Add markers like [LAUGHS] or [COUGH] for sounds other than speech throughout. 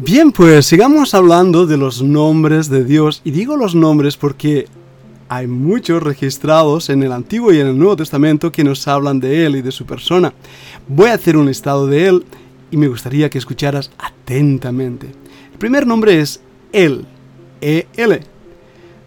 Bien, pues sigamos hablando de los nombres de Dios. Y digo los nombres porque hay muchos registrados en el Antiguo y en el Nuevo Testamento que nos hablan de Él y de su persona. Voy a hacer un listado de Él y me gustaría que escucharas atentamente. El primer nombre es Él, E-L.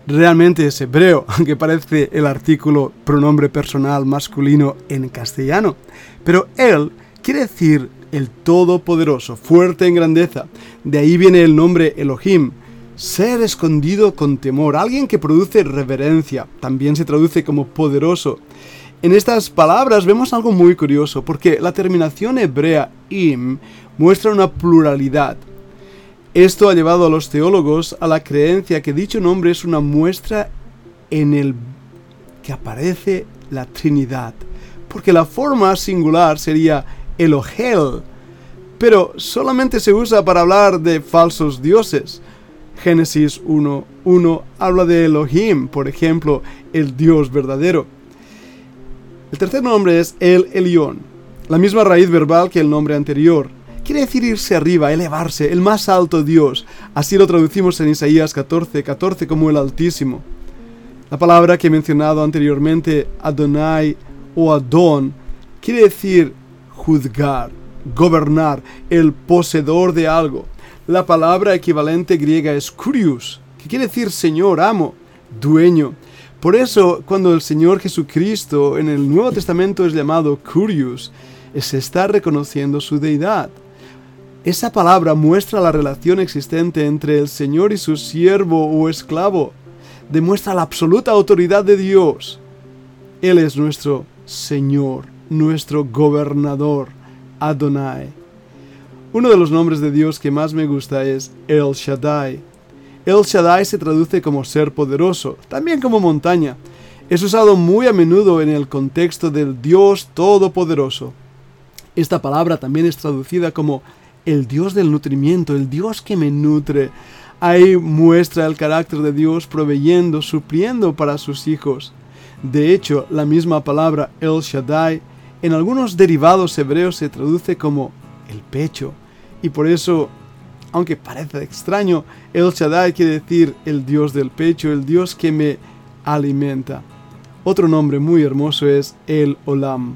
Realmente es hebreo, [LAUGHS] aunque parece el artículo pronombre personal masculino en castellano. Pero Él quiere decir el Todopoderoso, fuerte en grandeza. De ahí viene el nombre Elohim, ser escondido con temor, alguien que produce reverencia, también se traduce como poderoso. En estas palabras vemos algo muy curioso, porque la terminación hebrea im muestra una pluralidad. Esto ha llevado a los teólogos a la creencia que dicho nombre es una muestra en el que aparece la Trinidad, porque la forma singular sería Elohel, pero solamente se usa para hablar de falsos dioses. Génesis 1.1 habla de Elohim, por ejemplo, el Dios verdadero. El tercer nombre es El Elión, la misma raíz verbal que el nombre anterior. Quiere decir irse arriba, elevarse, el más alto Dios. Así lo traducimos en Isaías 14, 14 como el Altísimo. La palabra que he mencionado anteriormente, Adonai o Adon, quiere decir juzgar, gobernar, el poseedor de algo. La palabra equivalente griega es kurios, que quiere decir Señor, amo, dueño. Por eso, cuando el Señor Jesucristo en el Nuevo Testamento es llamado kurios, se está reconociendo su deidad. Esa palabra muestra la relación existente entre el Señor y su siervo o esclavo. Demuestra la absoluta autoridad de Dios. Él es nuestro Señor nuestro gobernador, Adonai. Uno de los nombres de Dios que más me gusta es El Shaddai. El Shaddai se traduce como ser poderoso, también como montaña. Es usado muy a menudo en el contexto del Dios Todopoderoso. Esta palabra también es traducida como el Dios del nutrimiento, el Dios que me nutre. Ahí muestra el carácter de Dios proveyendo, supliendo para sus hijos. De hecho, la misma palabra El Shaddai en algunos derivados hebreos se traduce como el pecho, y por eso, aunque parece extraño, El Shaddai quiere decir el Dios del pecho, el Dios que me alimenta. Otro nombre muy hermoso es El Olam,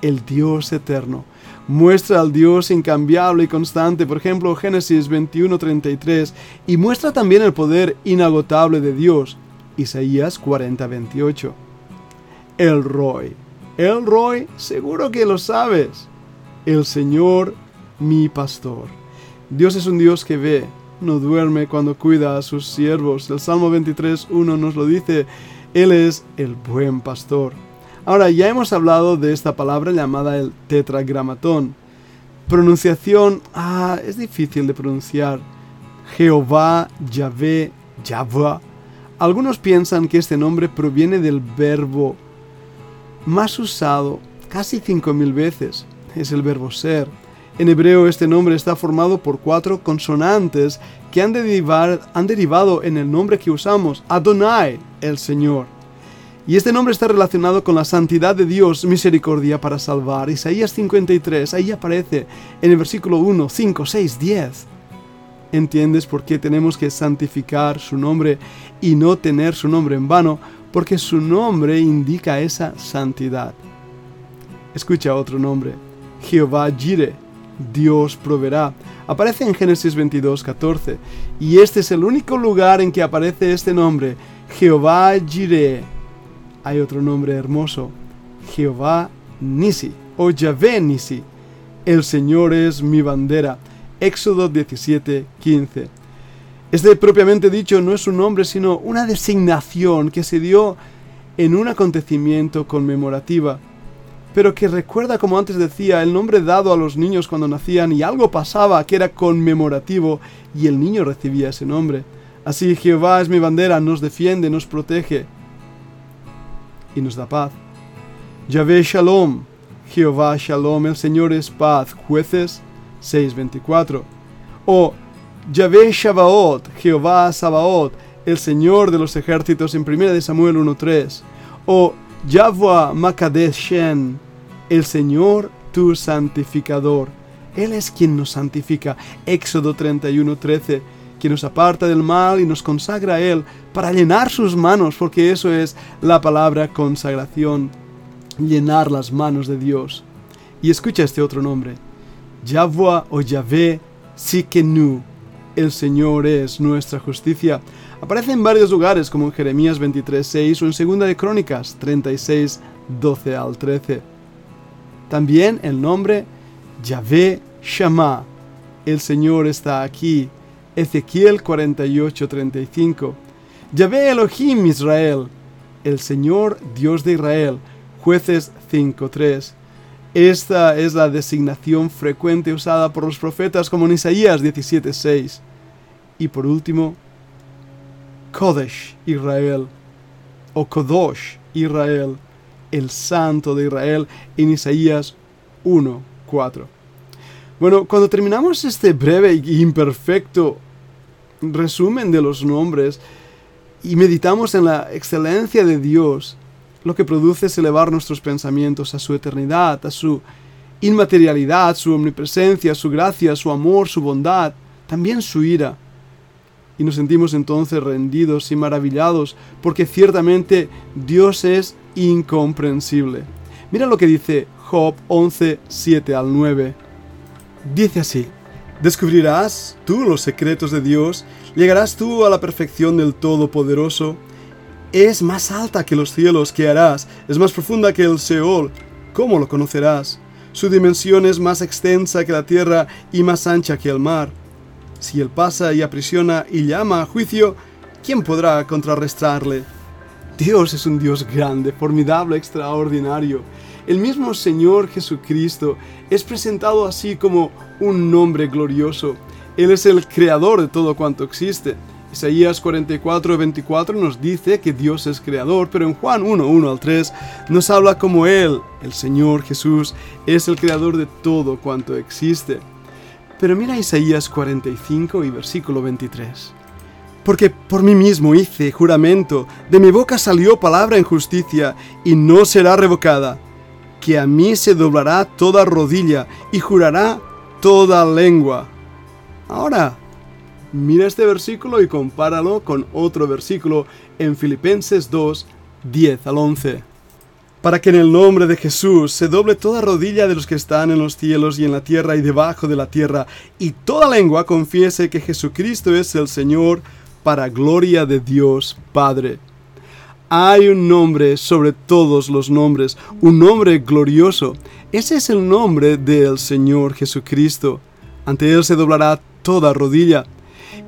el Dios eterno. Muestra al Dios incambiable y constante, por ejemplo, Génesis 21:33, y muestra también el poder inagotable de Dios, Isaías 40:28. El Roy, el Roy, seguro que lo sabes. El Señor, mi pastor. Dios es un Dios que ve, no duerme cuando cuida a sus siervos. El Salmo 23.1 nos lo dice. Él es el buen pastor. Ahora, ya hemos hablado de esta palabra llamada el tetragramatón. Pronunciación, ah, es difícil de pronunciar. Jehová, Yahvé, Yahweh. Algunos piensan que este nombre proviene del verbo más usado casi 5.000 veces es el verbo ser. En hebreo este nombre está formado por cuatro consonantes que han, derivado en el nombre que usamos, Adonai, el Señor. Y este nombre está relacionado con la santidad de Dios, misericordia para salvar. Isaías 53, ahí aparece en el versículo 1, 5, 6, 10. ¿Entiendes por qué tenemos que santificar su nombre y no tener su nombre en vano? Porque su nombre indica esa santidad. Escucha otro nombre, Jehová Jireh, Dios proveerá. Aparece en Génesis 22, 14, y este es el único lugar en que aparece este nombre, Jehová Jireh. Hay otro nombre hermoso, Jehová Nisi, o Yahvé Nisi. El Señor es mi bandera. Éxodo 17, 15. Este propiamente dicho no es un nombre, sino una designación que se dio en un acontecimiento conmemorativa, pero que recuerda, como antes decía, el nombre dado a los niños cuando nacían y algo pasaba que era conmemorativo y el niño recibía ese nombre. Así Jehová es mi bandera, nos defiende, nos protege y nos da paz. Yahvé Shalom, Jehová Shalom, el Señor es paz. Jueces 6:24. O Yahvé Shabaot, Jehová Sabaot, el Señor de los ejércitos en 1 Samuel 1.3. O Yahweh Makadeshen, el Señor tu santificador. Él es quien nos santifica. Éxodo 31, 13, quien nos aparta del mal y nos consagra a Él para llenar sus manos, porque eso es la palabra consagración, llenar las manos de Dios. Y escucha este otro nombre, Yahweh o Yahvé Sikenu, el Señor es nuestra justicia. Aparece en varios lugares como en Jeremías 23.6 o en Segunda de Crónicas 36, 12 al 13. También el nombre Yahvé Shammah, el Señor está aquí. Ezequiel 48:35. Yahvé Elohim Israel, el Señor Dios de Israel. Jueces 5:3. Esta es la designación frecuente usada por los profetas como en Isaías 17:6. Y por último, Kodesh Israel o Kodosh Israel, el Santo de Israel en Isaías 1:4. Bueno, cuando terminamos este breve e imperfecto resumen de los nombres y meditamos en la excelencia de Dios, lo que produce es elevar nuestros pensamientos a su eternidad, a su inmaterialidad, su omnipresencia, su gracia, su amor, su bondad, también su ira. Y nos sentimos entonces rendidos y maravillados, porque ciertamente Dios es incomprensible. Mira lo que dice Job 11, 7 al 9. Dice así, descubrirás tú los secretos de Dios, llegarás tú a la perfección del Todopoderoso. Es más alta que los cielos, ¿qué harás? Es más profunda que el Seol, ¿cómo lo conocerás? Su dimensión es más extensa que la tierra y más ancha que el mar. Si él pasa y aprisiona y llama a juicio, ¿quién podrá contrarrestarle? Dios es un Dios grande, formidable, extraordinario el mismo Señor Jesucristo es presentado así como un nombre glorioso. Él es el creador de todo cuanto existe. Isaías 44, 24 nos dice que Dios es creador, pero en Juan 1, 1 al 3 nos habla como Él, el Señor Jesús, es el creador de todo cuanto existe. Pero mira Isaías 45 y versículo 23. Porque por mí mismo hice juramento, de mi boca salió palabra en justicia, y no será revocada que a mí se doblará toda rodilla y jurará toda lengua. Ahora, mira este versículo y compáralo con otro versículo en Filipenses 2, 10 al 11. Para que en el nombre de Jesús se doble toda rodilla de los que están en los cielos y en la tierra y debajo de la tierra, y toda lengua confiese que Jesucristo es el Señor, para gloria de Dios Padre. Hay un nombre sobre todos los nombres, un nombre glorioso. Ese es el nombre del Señor Jesucristo. Ante Él se doblará toda rodilla.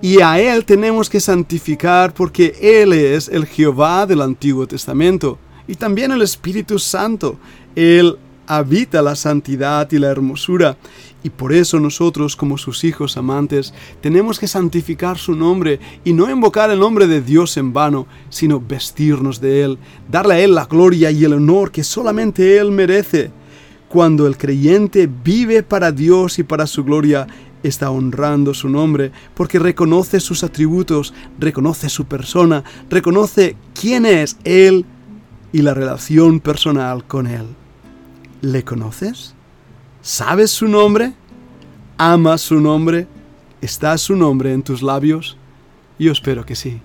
Y a Él tenemos que santificar porque Él es el Jehová del Antiguo Testamento y también el Espíritu Santo. Él habita la santidad y la hermosura. Y por eso nosotros, como sus hijos amantes, tenemos que santificar su nombre y no invocar el nombre de Dios en vano, sino vestirnos de Él, darle a Él la gloria y el honor que solamente Él merece. Cuando el creyente vive para Dios y para su gloria, está honrando su nombre, porque reconoce sus atributos, reconoce su persona, reconoce quién es Él y la relación personal con Él. ¿Le conoces? ¿Sabes su nombre? ¿Amas su nombre? ¿Está su nombre en tus labios? Yo espero que sí.